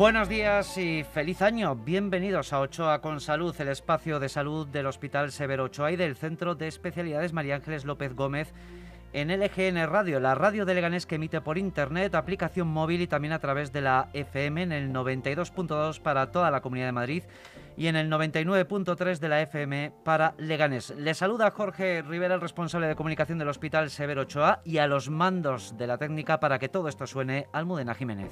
Buenos días y feliz año. Bienvenidos a Ochoa con Salud, el espacio de salud del Hospital Severo Ochoa y del Centro de Especialidades María Ángeles López Gómez en LGN Radio, la radio de Leganés que emite por internet, aplicación móvil y también a través de la FM en el 92.2 para toda la Comunidad de Madrid y en el 99.3 de la FM para Leganés. Le saluda Jorge Rivera, el responsable de comunicación del Hospital Severo Ochoa y a los mandos de la técnica para que todo esto suene Almudena Jiménez.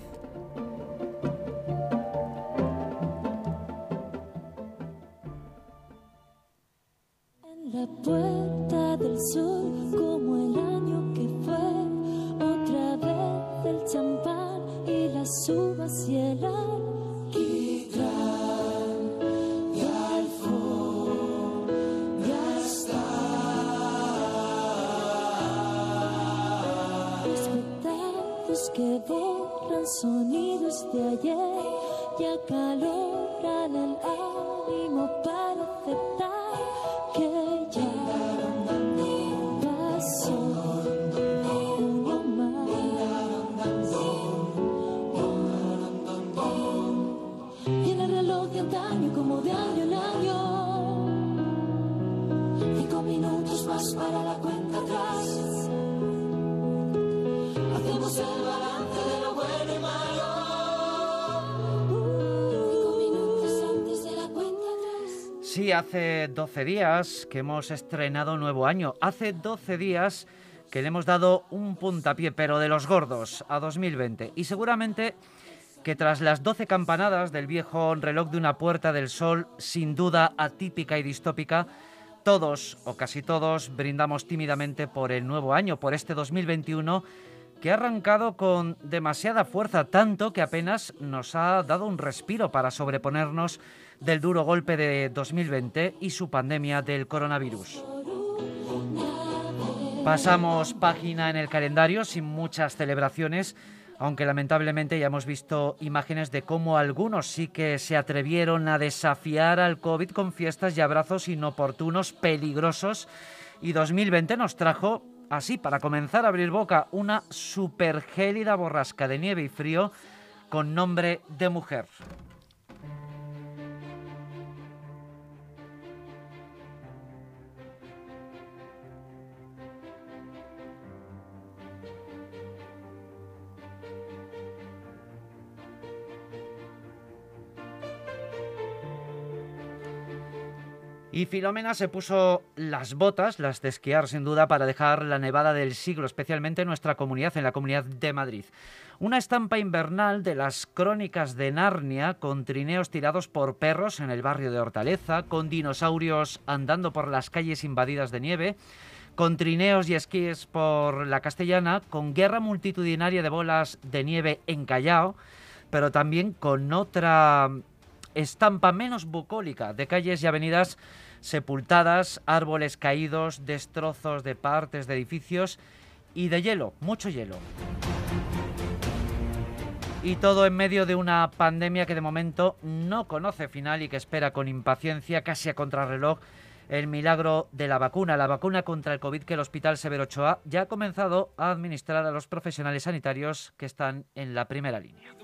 Más para la cuenta atrás. Hacemos el balance de lo bueno y malo. Cinco minutos antes de la cuenta atrás. Sí, hace 12 días que hemos estrenado nuevo año. Hace 12 días que le hemos dado un puntapié, pero de los gordos, a 2020. Y seguramente que tras las doce campanadas del viejo reloj de una puerta del sol, sin duda atípica y distópica, todos o casi todos brindamos tímidamente por el nuevo año, por este 2021 que ha arrancado con demasiada fuerza, tanto que apenas nos ha dado un respiro para sobreponernos del duro golpe de 2020 y su pandemia del coronavirus. Pasamos página en el calendario sin muchas celebraciones aunque lamentablemente ya hemos visto imágenes de cómo algunos sí que se atrevieron a desafiar al COVID con fiestas y abrazos inoportunos, peligrosos, y 2020 nos trajo, así, para comenzar a abrir boca, una supergélida borrasca de nieve y frío con nombre de mujer. Y Filomena se puso las botas, las de esquiar sin duda, para dejar la nevada del siglo, especialmente en nuestra comunidad, en la comunidad de Madrid. Una estampa invernal de las crónicas de Narnia, con trineos tirados por perros en el barrio de Hortaleza, con dinosaurios andando por las calles invadidas de nieve, con trineos y esquíes por la castellana, con guerra multitudinaria de bolas de nieve en Callao, pero también con otra estampa menos bucólica de calles y avenidas sepultadas, árboles caídos, destrozos de partes de edificios y de hielo, mucho hielo. Y todo en medio de una pandemia que de momento no conoce final y que espera con impaciencia, casi a contrarreloj, el milagro de la vacuna, la vacuna contra el COVID que el Hospital Severo Ochoa ya ha comenzado a administrar a los profesionales sanitarios que están en la primera línea.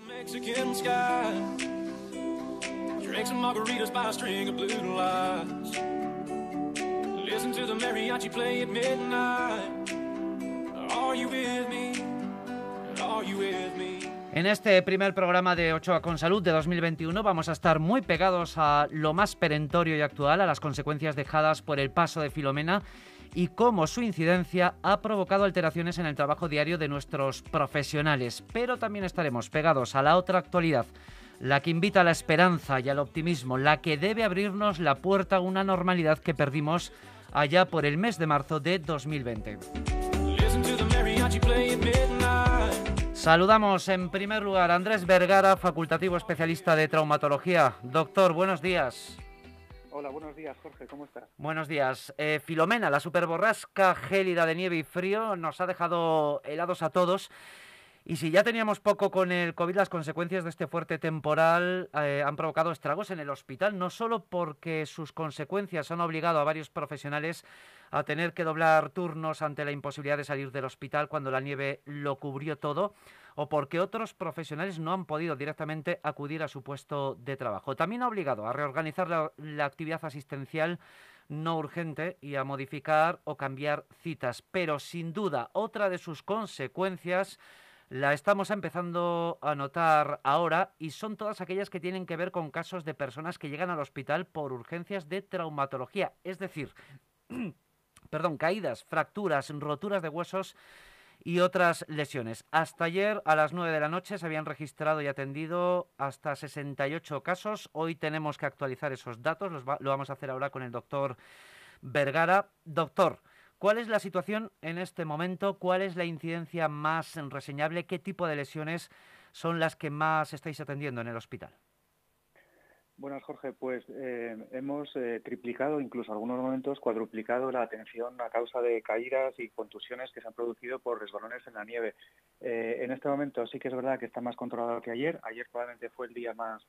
En este primer programa de Ochoa con Salud de 2021 vamos a estar muy pegados a lo más perentorio y actual, a las consecuencias dejadas por el paso de Filomena y cómo su incidencia ha provocado alteraciones en el trabajo diario de nuestros profesionales. Pero también estaremos pegados a la otra actualidad la que invita a la esperanza y al optimismo, la que debe abrirnos la puerta a una normalidad que perdimos allá por el mes de marzo de 2020. Saludamos en primer lugar a Andrés Vergara, facultativo especialista de traumatología. Doctor, buenos días. Hola, buenos días, Jorge, ¿cómo estás? Buenos días. Eh, Filomena, la superborrasca gélida de nieve y frío, nos ha dejado helados a todos. Y si ya teníamos poco con el COVID, las consecuencias de este fuerte temporal eh, han provocado estragos en el hospital, no solo porque sus consecuencias han obligado a varios profesionales a tener que doblar turnos ante la imposibilidad de salir del hospital cuando la nieve lo cubrió todo, o porque otros profesionales no han podido directamente acudir a su puesto de trabajo. También ha obligado a reorganizar la, la actividad asistencial no urgente y a modificar o cambiar citas. Pero sin duda, otra de sus consecuencias la estamos empezando a notar ahora y son todas aquellas que tienen que ver con casos de personas que llegan al hospital por urgencias de traumatología, es decir, perdón, caídas, fracturas, roturas de huesos y otras lesiones. Hasta ayer a las 9 de la noche se habían registrado y atendido hasta 68 casos. Hoy tenemos que actualizar esos datos, los lo vamos a hacer ahora con el doctor Vergara. Doctor, ¿cuál es la situación en este momento? ¿Cuál es la incidencia más reseñable? ¿Qué tipo de lesiones son las que más estáis atendiendo en el hospital? Buenas, Jorge. Pues eh, hemos eh, triplicado, incluso en algunos momentos cuadruplicado la atención a causa de caídas y contusiones que se han producido por resbalones en la nieve. Eh, en este momento sí que es verdad que está más controlado que ayer. Ayer probablemente fue el día más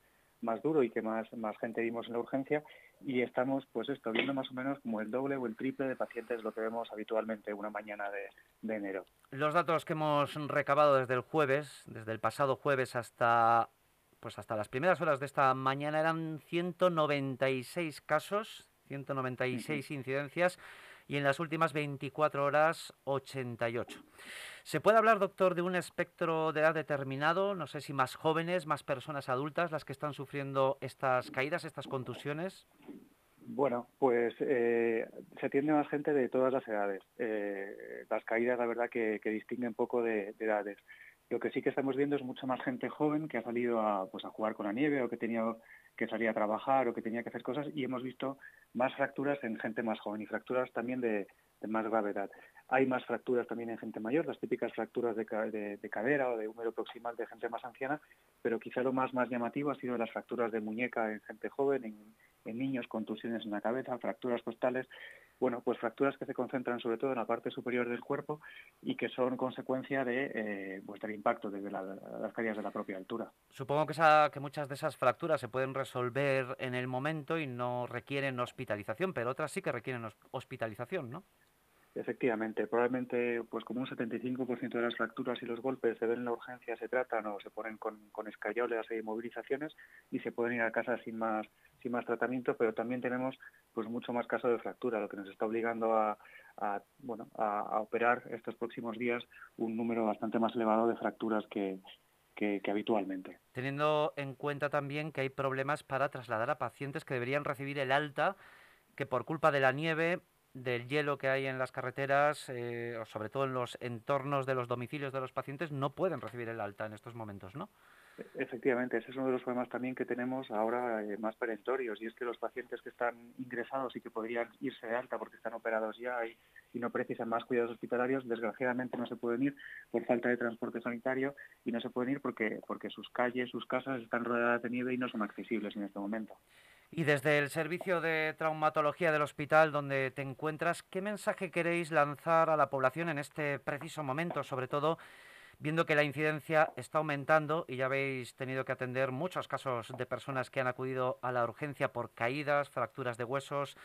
más duro y que más, más gente vimos en la urgencia y estamos pues esto viendo más o menos como el doble o el triple de pacientes lo que vemos habitualmente una mañana de, de enero. Los datos que hemos recabado desde el jueves, desde el pasado jueves hasta pues hasta las primeras horas de esta mañana eran 196 casos, 196 incidencias y en las últimas 24 horas 88. ¿Se puede hablar, doctor, de un espectro de edad determinado? No sé si más jóvenes, más personas adultas las que están sufriendo estas caídas, estas contusiones. Bueno, pues eh, se atiende más gente de todas las edades. Eh, las caídas, la verdad, que, distinguen poco de, de, edades. Lo que sí que estamos viendo es mucha más gente joven que ha salido a, pues, a jugar con la nieve o que tenía que salir a trabajar o que tenía que hacer cosas y hemos visto más fracturas en gente más joven y fracturas también de, de más gravedad. Hay más fracturas también en gente mayor, las típicas fracturas de, de, de, cadera o de húmero proximal de gente más anciana, pero quizá lo más, más llamativo ha sido las fracturas de muñeca en gente joven, en, en niños, contusiones en la cabeza, fracturas costales, bueno, pues fracturas que se concentran sobre todo en la parte superior del cuerpo y que son consecuencia de, eh, pues del impacto desde la, las caídas de la propia altura. Supongo que, esa, que muchas de esas fracturas se pueden resolver en el momento y no requieren hospitalización, pero otras sí que requieren hospitalización, ¿no? Efectivamente, probablemente pues como un 75% de las fracturas y los golpes se ven en la urgencia, se tratan o se ponen con, con escayolas e inmovilizaciones y se pueden ir a casa sin más sin más tratamiento, pero también tenemos pues mucho más casos de fractura, lo que nos está obligando a, bueno a, a, operar estos próximos días un número bastante más elevado de fracturas que, que, que, habitualmente. Teniendo en cuenta también que hay problemas para trasladar a pacientes que deberían recibir el alta, que por culpa de la nieve del hielo que hay en las carreteras, eh, sobre todo en los entornos de los domicilios de los pacientes, no pueden recibir el alta en estos momentos, ¿no? Efectivamente, ese es uno de los problemas también que tenemos ahora eh, más perentorios, y es que los pacientes que están ingresados y que podrían irse de alta porque están operados ya y, y no precisan más cuidados hospitalarios, desgraciadamente no se pueden ir por falta de transporte sanitario y no se pueden ir porque, porque sus calles, sus casas están rodeadas de nieve y no son accesibles en este momento. Y desde el servicio de traumatología del hospital donde te encuentras, ¿qué mensaje queréis lanzar a la población en este preciso momento, sobre todo viendo que la incidencia está aumentando y ya habéis tenido que atender muchos casos de personas que han acudido a la urgencia por caídas, fracturas de huesos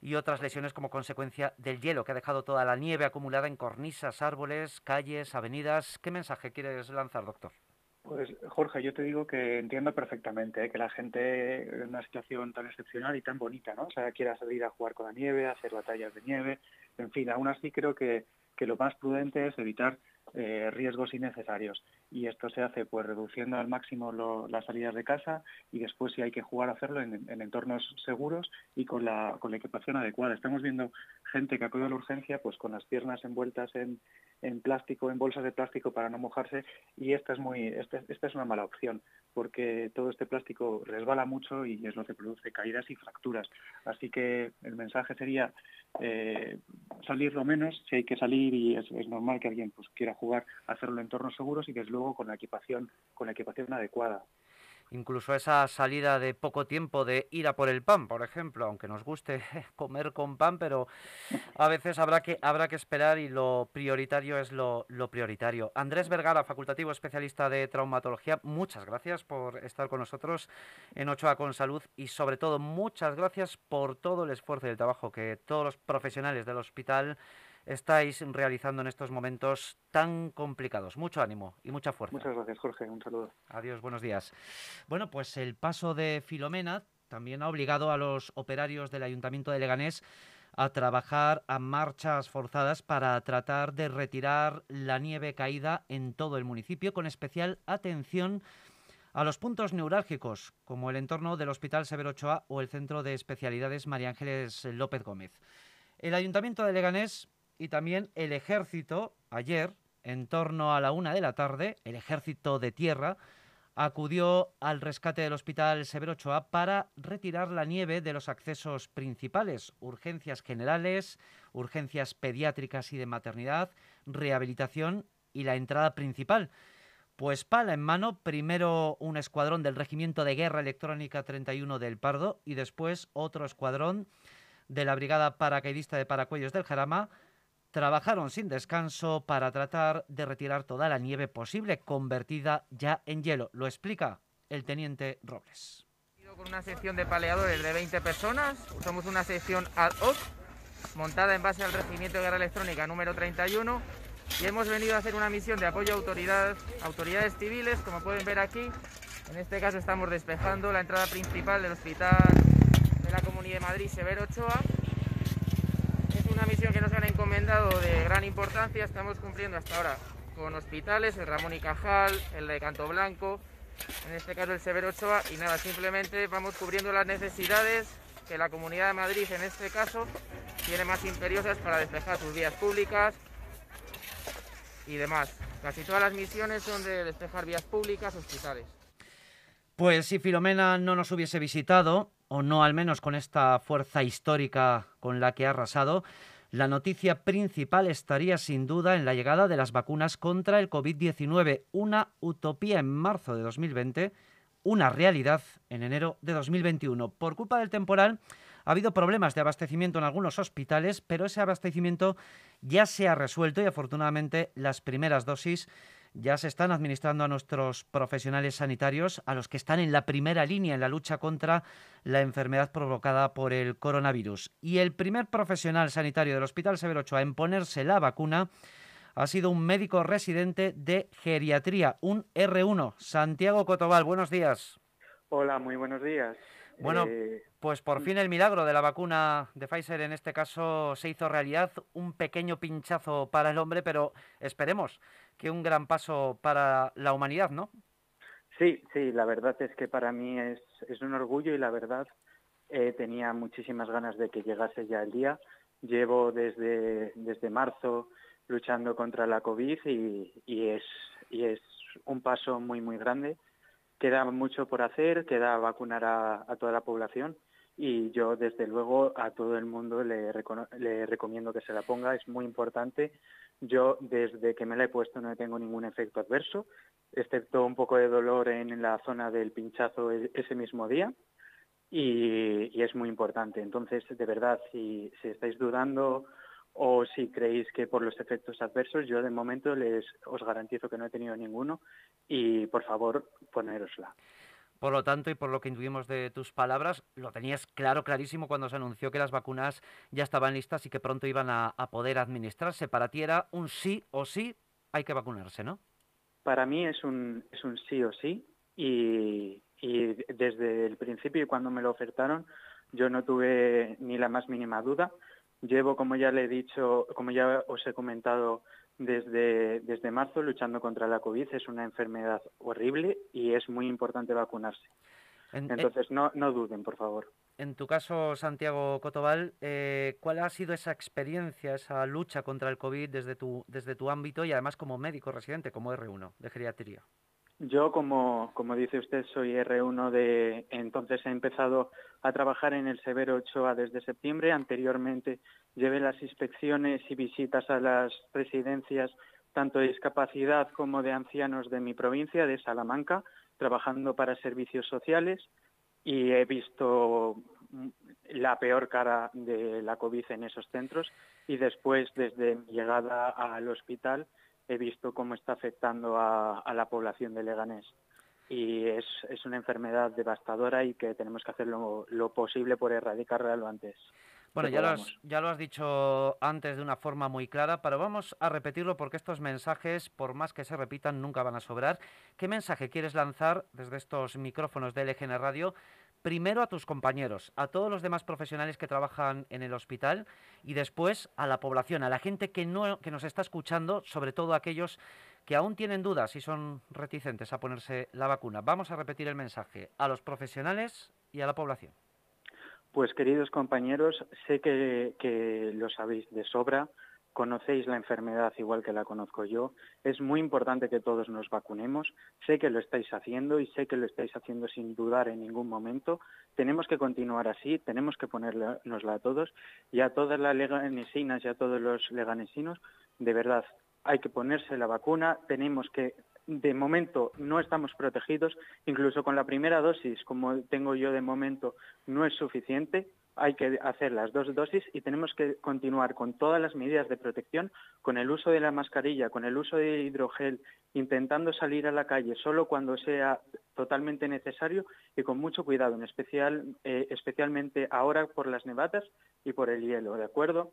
y otras lesiones como consecuencia del hielo que ha dejado toda la nieve acumulada en cornisas, árboles, calles, avenidas? ¿Qué mensaje quieres lanzar, doctor? Pues Jorge, yo te digo que entiendo perfectamente ¿eh? que la gente en una situación tan excepcional y tan bonita, ¿no? O sea, quiera salir a jugar con la nieve, a hacer batallas de nieve, en fin, aún así creo que, que lo más prudente es evitar eh, riesgos innecesarios y esto se hace pues reduciendo al máximo las salidas de casa y después si hay que jugar hacerlo en, en, entornos seguros y con la, con la equipación adecuada. Estamos viendo gente que acude a la urgencia pues con las piernas envueltas en, en plástico, en bolsas de plástico para no mojarse y esta es muy esta, esta es una mala opción porque todo este plástico resbala mucho y es lo que produce caídas y fracturas. Así que el mensaje sería eh, salir lo menos si hay que salir y es, es normal que alguien pues quiera jugar, hacerlo en entornos seguros y desde luego con la equipación, con la equipación adecuada incluso esa salida de poco tiempo de ir a por el pan, por ejemplo, aunque nos guste comer con pan, pero a veces habrá que, habrá que esperar y lo prioritario es lo, prioritario. Andrés Vergara, facultativo especialista de traumatología, muchas gracias por estar con nosotros en Ochoa con Salud y sobre todo muchas gracias por todo el esfuerzo y el trabajo que todos los profesionales del hospital estáis realizando en estos momentos tan complicados. Mucho ánimo y mucha fuerza. Muchas gracias, Jorge. Un saludo. Adiós, buenos días. Bueno, pues el paso de Filomena también ha obligado a los operarios del Ayuntamiento de Leganés a trabajar a marchas forzadas para tratar de retirar la nieve caída en todo el municipio, con especial atención a los puntos neurálgicos, como el entorno del Hospital Severo Ochoa o el Centro de Especialidades María Ángeles López Gómez. El Ayuntamiento de Leganés y también el ejército, ayer, en torno a la una de la tarde, el ejército de tierra, acudió al rescate del hospital Severo Ochoa para retirar la nieve de los accesos principales, urgencias generales, urgencias pediátricas y de maternidad, rehabilitación y la entrada principal. Pues pala en mano, primero un escuadrón del Regimiento de Guerra Electrónica 31 del Pardo y después otro escuadrón de la Brigada Paracaidista de Paracuellos del Jarama, trabajaron sin descanso para tratar de retirar toda la nieve posible convertida ya en hielo. Lo explica el teniente Robles. Con una sección de paleadores de 20 personas, somos una sección ad hoc montada en base al Regimiento de Guerra Electrónica número 31 y hemos venido a hacer una misión de apoyo a autoridades, autoridades civiles, como pueden ver aquí. En este caso estamos despejando la entrada principal del Hospital de la Comunidad de Madrid Severo Ochoa misión que nos han encomendado de gran importancia. Estamos cumpliendo hasta ahora con hospitales, el Ramón y Cajal, el de Canto Blanco, en este caso el Severo Ochoa, y nada, simplemente vamos cubriendo las necesidades que la Comunidad de Madrid, en este caso, tiene más imperiosas para despejar sus vías públicas y demás. Casi todas las misiones son de despejar vías públicas, hospitales. Pues si Filomena no nos hubiese visitado, o no al menos con esta fuerza histórica con la que ha arrasado, la noticia principal estaría sin duda en la llegada de las vacunas contra el COVID-19, una utopía en marzo de 2020, una realidad en enero de 2021. Por culpa del temporal ha habido problemas de abastecimiento en algunos hospitales, pero ese abastecimiento ya se ha resuelto y afortunadamente las primeras dosis ya se están administrando a nuestros profesionales sanitarios, a los que están en la primera línea en la lucha contra la enfermedad provocada por el coronavirus. Y el primer profesional sanitario del Hospital Severo Ochoa en ponerse la vacuna ha sido un médico residente de geriatría, un R1. Santiago Cotobal, buenos días. Hola, muy buenos días. Bueno, eh, pues por fin el milagro de la vacuna de Pfizer en este caso se hizo realidad, un pequeño pinchazo para el hombre, pero esperemos que un gran paso para la humanidad, ¿no? Sí, sí, la verdad es que para mí es, un orgullo y la verdad eh, tenía muchísimas ganas de que llegase ya el día. Llevo desde, desde marzo luchando contra la COVID y, y, es, y es un paso muy, muy grande Queda mucho por hacer, queda vacunar a, toda la población y yo desde luego a todo el mundo le, le, recomiendo que se la ponga, es muy importante. Yo desde que me la he puesto no tengo ningún efecto adverso, excepto un poco de dolor en la zona del pinchazo e, ese mismo día y, es muy importante. Entonces, de verdad, si, si estáis dudando o si creéis que por los efectos adversos, yo de momento les os garantizo que no he tenido ninguno y por favor ponérosla. Por lo tanto, y por lo que intuimos de tus palabras, lo tenías claro, clarísimo cuando se anunció que las vacunas ya estaban listas y que pronto iban a, poder administrarse. Para ti era un sí o sí, hay que vacunarse, ¿no? Para mí es un, es un sí o sí y, y desde el principio y cuando me lo ofertaron yo no tuve ni la más mínima duda. Llevo, como ya le he dicho, como ya os he comentado, desde, desde marzo luchando contra la COVID. Es una enfermedad horrible y es muy importante vacunarse. Entonces, no, no duden, por favor. En tu caso, Santiago Cotobal, eh, ¿cuál ha sido esa experiencia, esa lucha contra el COVID desde tu, desde tu ámbito y además como médico residente, como R1 de geriatría? Yo, como, como dice usted, soy R1 de... Entonces he empezado a trabajar en el Severo Ochoa desde septiembre. Anteriormente llevé las inspecciones y visitas a las residencias tanto de discapacidad como de ancianos de mi provincia, de Salamanca, trabajando para servicios sociales y he visto la peor cara de la COVID en esos centros y después, desde mi llegada al hospital, he visto cómo está afectando a, la población de Leganés. Y es, es, una enfermedad devastadora y que tenemos que hacer lo, lo posible por erradicarla lo antes. Bueno, ya lo, has, ya lo has dicho antes de una forma muy clara, pero vamos a repetirlo porque estos mensajes, por más que se repitan, nunca van a sobrar. ¿Qué mensaje quieres lanzar desde estos micrófonos de LGN Radio? Primero a tus compañeros, a todos los demás profesionales que trabajan en el hospital y después a la población, a la gente que, no, que nos está escuchando, sobre todo aquellos que aún tienen dudas y son reticentes a ponerse la vacuna. Vamos a repetir el mensaje a los profesionales y a la población. Pues queridos compañeros, sé que, lo sabéis de sobra, conocéis la enfermedad igual que la conozco yo. Es muy importante que todos nos vacunemos. Sé que lo estáis haciendo y sé que lo estáis haciendo sin dudar en ningún momento. Tenemos que continuar así, tenemos que ponérnosla a todos y a todas las leganesinas y a todos los leganesinos, de verdad, hay que ponerse la vacuna, tenemos que de momento no estamos protegidos, incluso con la primera dosis, como tengo yo de momento, no es suficiente. Hay que hacer las dos dosis y tenemos que continuar con todas las medidas de protección, con el uso de la mascarilla, con el uso de hidrogel, intentando salir a la calle solo cuando sea totalmente necesario y con mucho cuidado, en especial, eh, especialmente ahora por las nevadas y por el hielo, ¿de acuerdo?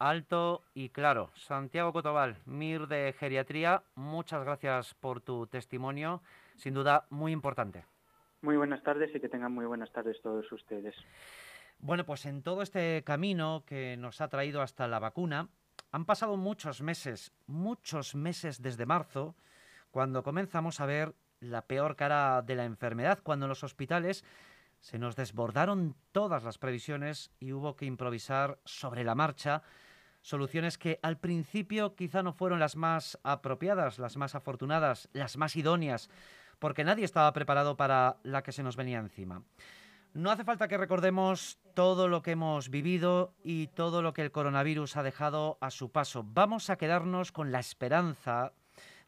Alto y claro. Santiago Cotobal, MIR de Geriatría, muchas gracias por tu testimonio, sin duda muy importante. Muy buenas tardes y que tengan muy buenas tardes todos ustedes. Bueno, pues en todo este camino que nos ha traído hasta la vacuna, han pasado muchos meses, muchos meses desde marzo, cuando comenzamos a ver la peor cara de la enfermedad, cuando en los hospitales se nos desbordaron todas las previsiones y hubo que improvisar sobre la marcha soluciones que al principio quizá no fueron las más apropiadas, las más afortunadas, las más idóneas, porque nadie estaba preparado para la que se nos venía encima. No hace falta que recordemos todo lo que hemos vivido y todo lo que el coronavirus ha dejado a su paso. Vamos a quedarnos con la esperanza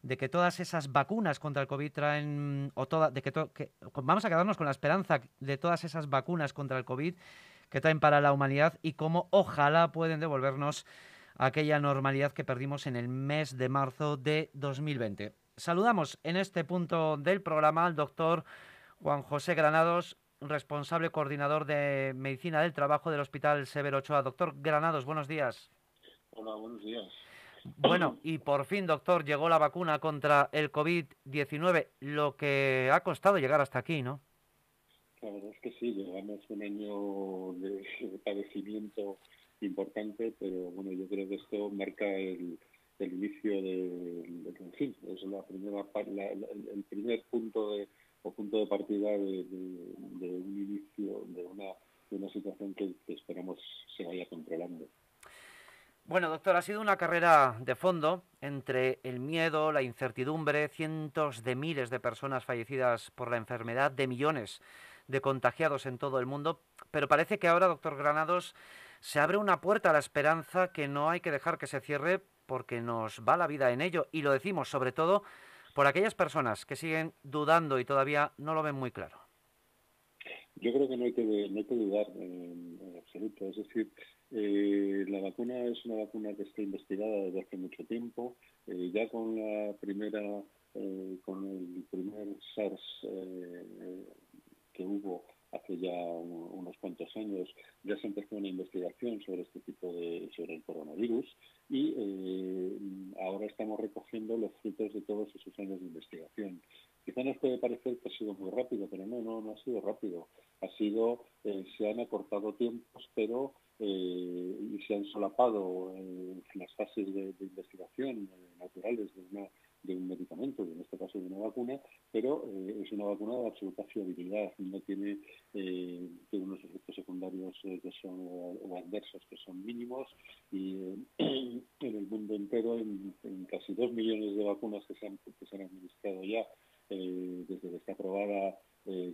de que todas esas vacunas contra el COVID traen, o de que, vamos a quedarnos con la esperanza de todas esas vacunas contra el COVID que traen para la humanidad y cómo ojalá pueden devolvernos aquella normalidad que perdimos en el mes de marzo de 2020. Saludamos en este punto del programa al doctor Juan José Granados, responsable coordinador de Medicina del Trabajo del Hospital Severo Ochoa. Doctor Granados, buenos días. Hola, buenos días. Bueno, y por fin, doctor, llegó la vacuna contra el COVID-19, lo que ha costado llegar hasta aquí, ¿no? La verdad es que sí, llevamos un año de, padecimiento importante, pero bueno, yo creo que esto marca el, inicio de, en fin, es la primera, el primer punto de, o punto de partida de, un inicio, de una, una situación que, que esperamos se vaya controlando. Bueno, doctor, ha sido una carrera de fondo entre el miedo, la incertidumbre, cientos de miles de personas fallecidas por la enfermedad, de millones de contagiados en todo el mundo, pero parece que ahora, doctor Granados, se abre una puerta a la esperanza que no hay que dejar que se cierre porque nos va la vida en ello y lo decimos sobre todo por aquellas personas que siguen dudando y todavía no lo ven muy claro. Yo creo que no hay que, no hay dudar en, absoluto. Es decir, eh, la vacuna es una vacuna que está investigada desde hace mucho tiempo. Eh, ya con la primera, eh, con el primer SARS que hubo hace ya unos cuantos años, ya se empezó una investigación sobre este tipo de, sobre el coronavirus y eh, ahora estamos recogiendo los frutos de todos esos años de investigación. Quizá nos puede parecer que ha sido muy rápido, pero no, no, no ha sido rápido. Ha sido, eh, se han acortado tiempos, pero eh, y se han solapado las fases de, de investigación naturales de una de un medicamento, en este caso de una vacuna, pero eh, es una vacuna de absoluta fiabilidad, no tiene, eh, unos efectos secundarios eh, que son o adversos que son mínimos. Y en el mundo entero, en, casi dos millones de vacunas que se han, que se han administrado ya desde que está aprobada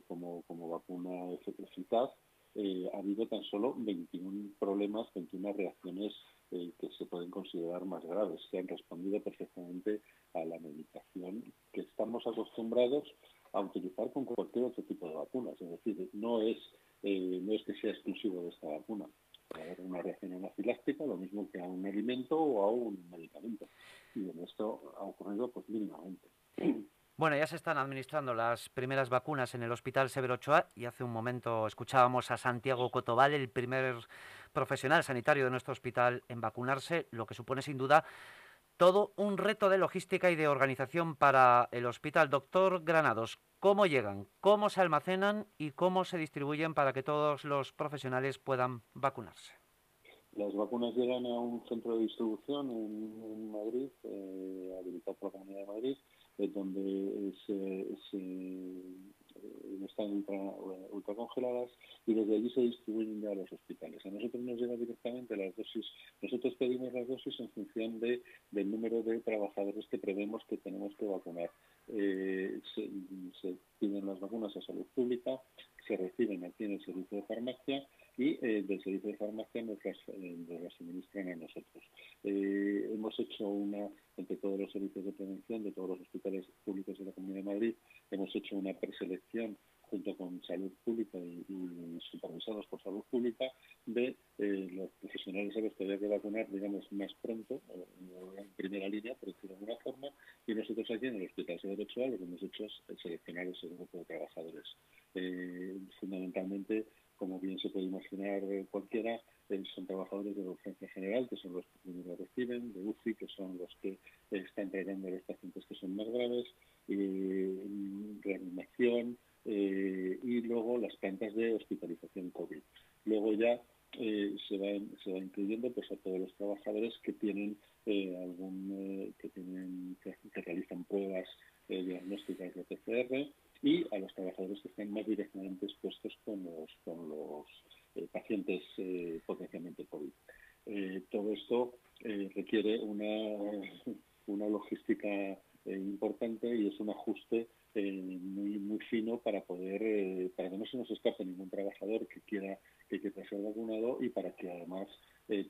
como, como vacuna eficaz, ha habido tan solo 21 problemas, 21 reacciones eh, que se pueden considerar más graves, que han respondido perfectamente a la medicación que estamos acostumbrados a utilizar con cualquier otro tipo de vacunas. Es decir, no es, eh, no es que sea exclusivo de esta vacuna. Puede haber una reacción anafiláctica, lo mismo que a un alimento o a un medicamento. Y en esto ha ocurrido pues mínimamente. Bueno, ya se están administrando las primeras vacunas en el Hospital Severo Ochoa y hace un momento escuchábamos a Santiago Cotobal, el primer profesional sanitario de nuestro hospital en vacunarse, lo que supone sin duda todo un reto de logística y de organización para el hospital. Doctor Granados, ¿cómo llegan, cómo se almacenan y cómo se distribuyen para que todos los profesionales puedan vacunarse? Las vacunas llegan a un centro de distribución en, Madrid, eh, habilitado por la Comunidad de Madrid, donde están ultra, congeladas y desde allí se distribuyen ya a los hospitales. A nosotros nos llegan directamente las dosis, nosotros pedimos las dosis en función de, del número de trabajadores que prevemos que tenemos que vacunar. Eh, se, se piden las vacunas a salud pública, se reciben aquí en el servicio de farmacia y eh, del servicio de farmacia nos las, eh, suministran a nosotros. Eh, hemos hecho una, entre todos los servicios de prevención de todos los hospitales públicos de la Comunidad de Madrid, hemos hecho una preselección junto con salud pública y, supervisados por salud pública de los profesionales a los que había que vacunar, digamos, más pronto, en primera línea, por decirlo de alguna forma, y nosotros aquí en el Hospital de Derecho lo que hemos hecho es seleccionar ese grupo de trabajadores. fundamentalmente como bien se puede imaginar eh, cualquiera, eh, son trabajadores de la urgencia general, que son los que primero reciben, de UCI, que son los que están tratando a los pacientes que son más graves, eh, reanimación y luego las plantas de hospitalización COVID. Luego ya se, va, se va incluyendo pues, a todos los trabajadores que tienen algún que tienen que, realizan pruebas diagnósticas de PCR y a los trabajadores que están más directamente expuestos con los, con los eh, pacientes eh, potencialmente COVID. Eh, todo esto requiere una, una logística importante y es un ajuste muy muy fino para poder para que no se nos escape ningún trabajador que quiera que quiera ser vacunado y para que además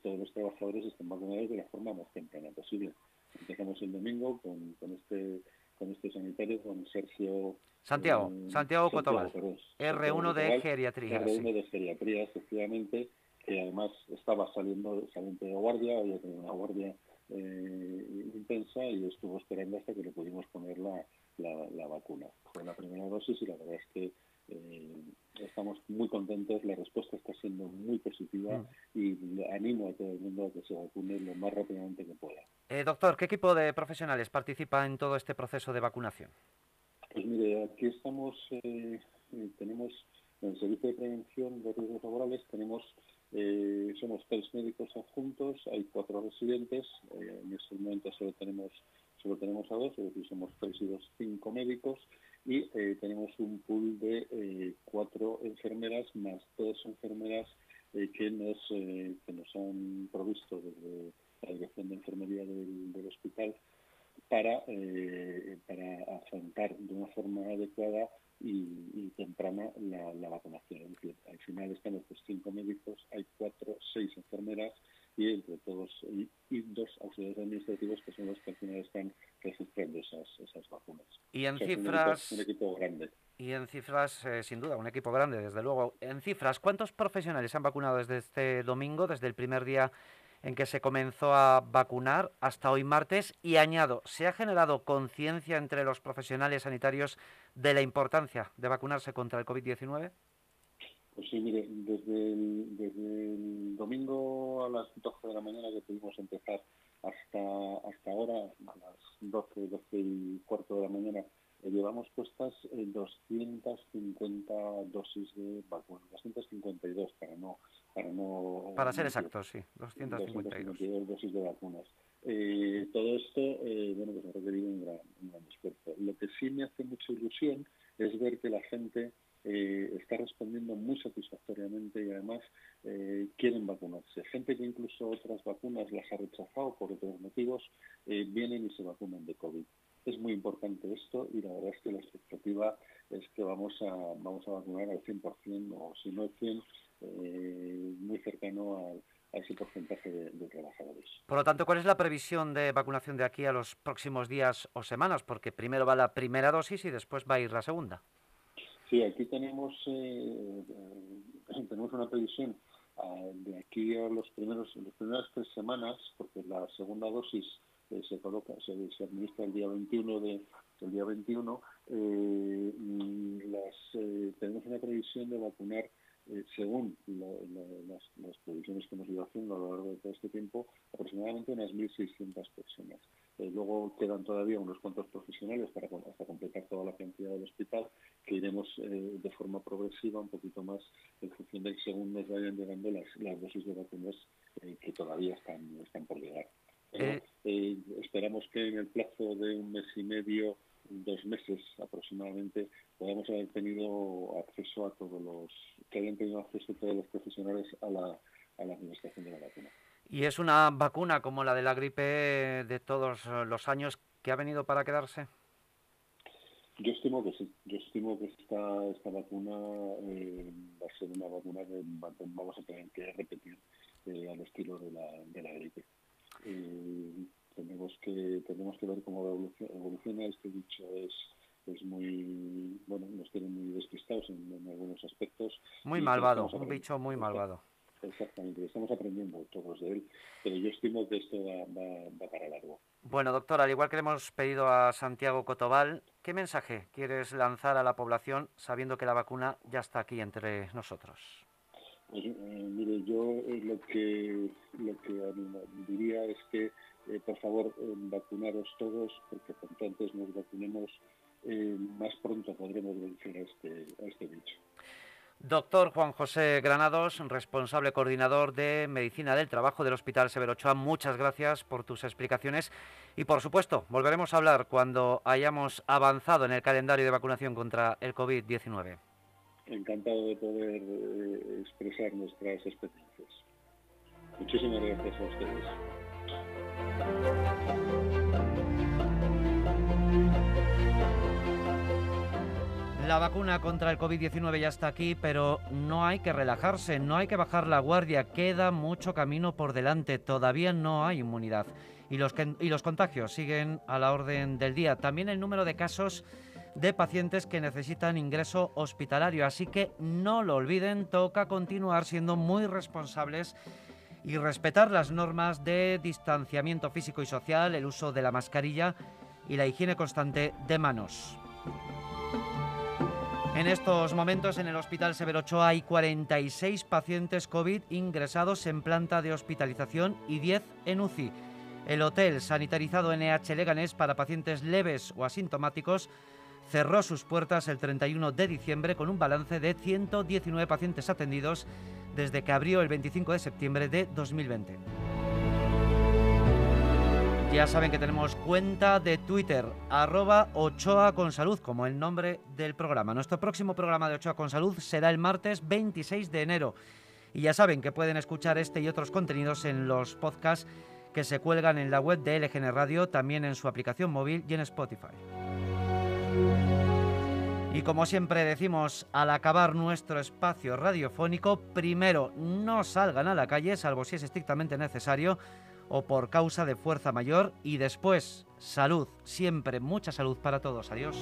todos los trabajadores estén vacunados de la forma más temprana posible. Empezamos el domingo con, con este con este sanitario, con Sergio... Santiago, eh, Santiago Cotobal, R1 de geriatría. R1 de geriatría, efectivamente, que además estaba saliendo, saliendo de guardia, había tenido una guardia eh, intensa y estuvo esperando hasta que le pudimos poner la, la, vacuna. Fue la primera dosis y la verdad es que eh, estamos muy contentos, la respuesta está siendo muy positiva mm. y animo a todo el mundo a que se vacune lo más rápidamente que pueda. Eh, doctor, ¿qué equipo de profesionales participa en todo este proceso de vacunación? Pues mire, aquí estamos, eh, eh, tenemos en el Servicio de Prevención de Riesgos Laborales, tenemos, somos tres médicos adjuntos, hay cuatro residentes, en este momento solo tenemos, solo tenemos a dos, es decir, somos tres y dos, cinco médicos, y tenemos un pool de cuatro enfermeras más dos enfermeras que, nos, que nos han provisto desde la dirección de enfermería del, hospital para, eh, para afrontar de una forma adecuada y, temprana la, vacunación. al final estamos los cinco médicos, hay cuatro, seis enfermeras y entre todos y, dos auxiliares administrativos que son los que al final están registrando esas, esas vacunas. Y en cifras... Un equipo, grande. Y en cifras, eh, sin duda, un equipo grande, desde luego. En cifras, ¿cuántos profesionales han vacunado desde este domingo, desde el primer día en que se comenzó a vacunar hasta hoy martes y añado, ¿se ha generado conciencia entre los profesionales sanitarios de la importancia de vacunarse contra el COVID-19? Pues sí, mire, desde el, desde el domingo a las 12 de la mañana que pudimos empezar hasta, hasta ahora, a las 12, 12 y cuarto de la mañana, eh, llevamos puestas 250 eh, dosis de vacunas, 252 para no... Para, no, para ser exactos, sí, 252. dosis de vacunas. Eh, todo esto, bueno, pues ha requerido un gran, un gran esfuerzo. Lo que sí me hace mucha ilusión es ver que la gente eh, está respondiendo muy satisfactoriamente y además eh, quieren vacunarse. Gente que incluso otras vacunas las ha rechazado por otros motivos, eh, vienen y se vacunan de COVID. Es muy importante esto y la verdad es que la expectativa es que vamos a, vamos a vacunar al 100% o si no al 100, muy cercano al, a ese porcentaje de, trabajadores. Por lo tanto, ¿cuál es la previsión de vacunación de aquí a los próximos días o semanas? Porque primero va la primera dosis y después va a ir la segunda. Sí, aquí tenemos, eh, tenemos una previsión ah, de aquí a los primeros, las primeras tres semanas, porque la segunda dosis eh, se coloca, se, administra el día 21 de el día 21, eh, las, tenemos una previsión de vacunar eh, según las, previsiones que hemos ido haciendo a lo largo de todo este tiempo, aproximadamente unas 1.600 personas. Eh, luego quedan todavía unos cuantos profesionales para hasta completar toda la cantidad del hospital, que iremos eh, de forma progresiva, un poquito más, en función de que según nos vayan llegando las, las dosis de vacunas que todavía están, están por llegar. esperamos que en el plazo de un mes y medio dos meses aproximadamente podamos haber tenido acceso a todos los, que hayan tenido acceso todos los profesionales a la, a la administración de la vacuna. ¿Y es una vacuna como la de la gripe de todos los años que ha venido para quedarse? Yo estimo que sí. Yo estimo que esta, esta vacuna eh, va a ser una vacuna que vamos a tener que repetir eh, al estilo de la, de la gripe. Eh, tenemos que tenemos que ver cómo evoluciona este dicho es es muy bueno nos tiene muy despistados en, algunos aspectos muy malvado un bicho muy malvado exactamente estamos aprendiendo todos de él pero yo estimo que esto va, va, para largo bueno doctor al igual que le hemos pedido a Santiago Cotobal qué mensaje quieres lanzar a la población sabiendo que la vacuna ya está aquí entre nosotros pues eh, mire yo eh, lo que lo que diría es que eh, por favor, vacunaros todos, porque cuanto antes nos vacunemos, más pronto podremos vencer a este, a este bicho. Doctor Juan José Granados, responsable coordinador de Medicina del Trabajo del Hospital Severo Ochoa, muchas gracias por tus explicaciones y por supuesto volveremos a hablar cuando hayamos avanzado en el calendario de vacunación contra el COVID-19. Encantado de poder expresar nuestras experiencias. Muchísimas gracias a ustedes. La vacuna contra el COVID-19 ya está aquí, pero no hay que relajarse, no hay que bajar la guardia, queda mucho camino por delante, todavía no hay inmunidad. Y los, contagios siguen a la orden del día. También el número de casos de pacientes que necesitan ingreso hospitalario. Así que no lo olviden, toca continuar siendo muy responsables y respetar las normas de distanciamiento físico y social, el uso de la mascarilla y la higiene constante de manos. En estos momentos en el Hospital Severo Ochoa hay 46 pacientes COVID ingresados en planta de hospitalización y 10 en UCI. El hotel sanitarizado NH Leganés para pacientes leves o asintomáticos cerró sus puertas el 31 de diciembre con un balance de 119 pacientes atendidos desde que abrió el 25 de septiembre de 2020. Ya saben que tenemos cuenta de Twitter, arroba Ochoa con Salud, como el nombre del programa. Nuestro próximo programa de Ochoa con Salud será el martes 26 de enero. Y ya saben que pueden escuchar este y otros contenidos en los podcasts que se cuelgan en la web de LGN Radio, también en su aplicación móvil y en Spotify. Y como siempre decimos, al acabar nuestro espacio radiofónico, primero no salgan a la calle, salvo si es estrictamente necesario o por causa de fuerza mayor, y después salud, siempre mucha salud para todos. Adiós.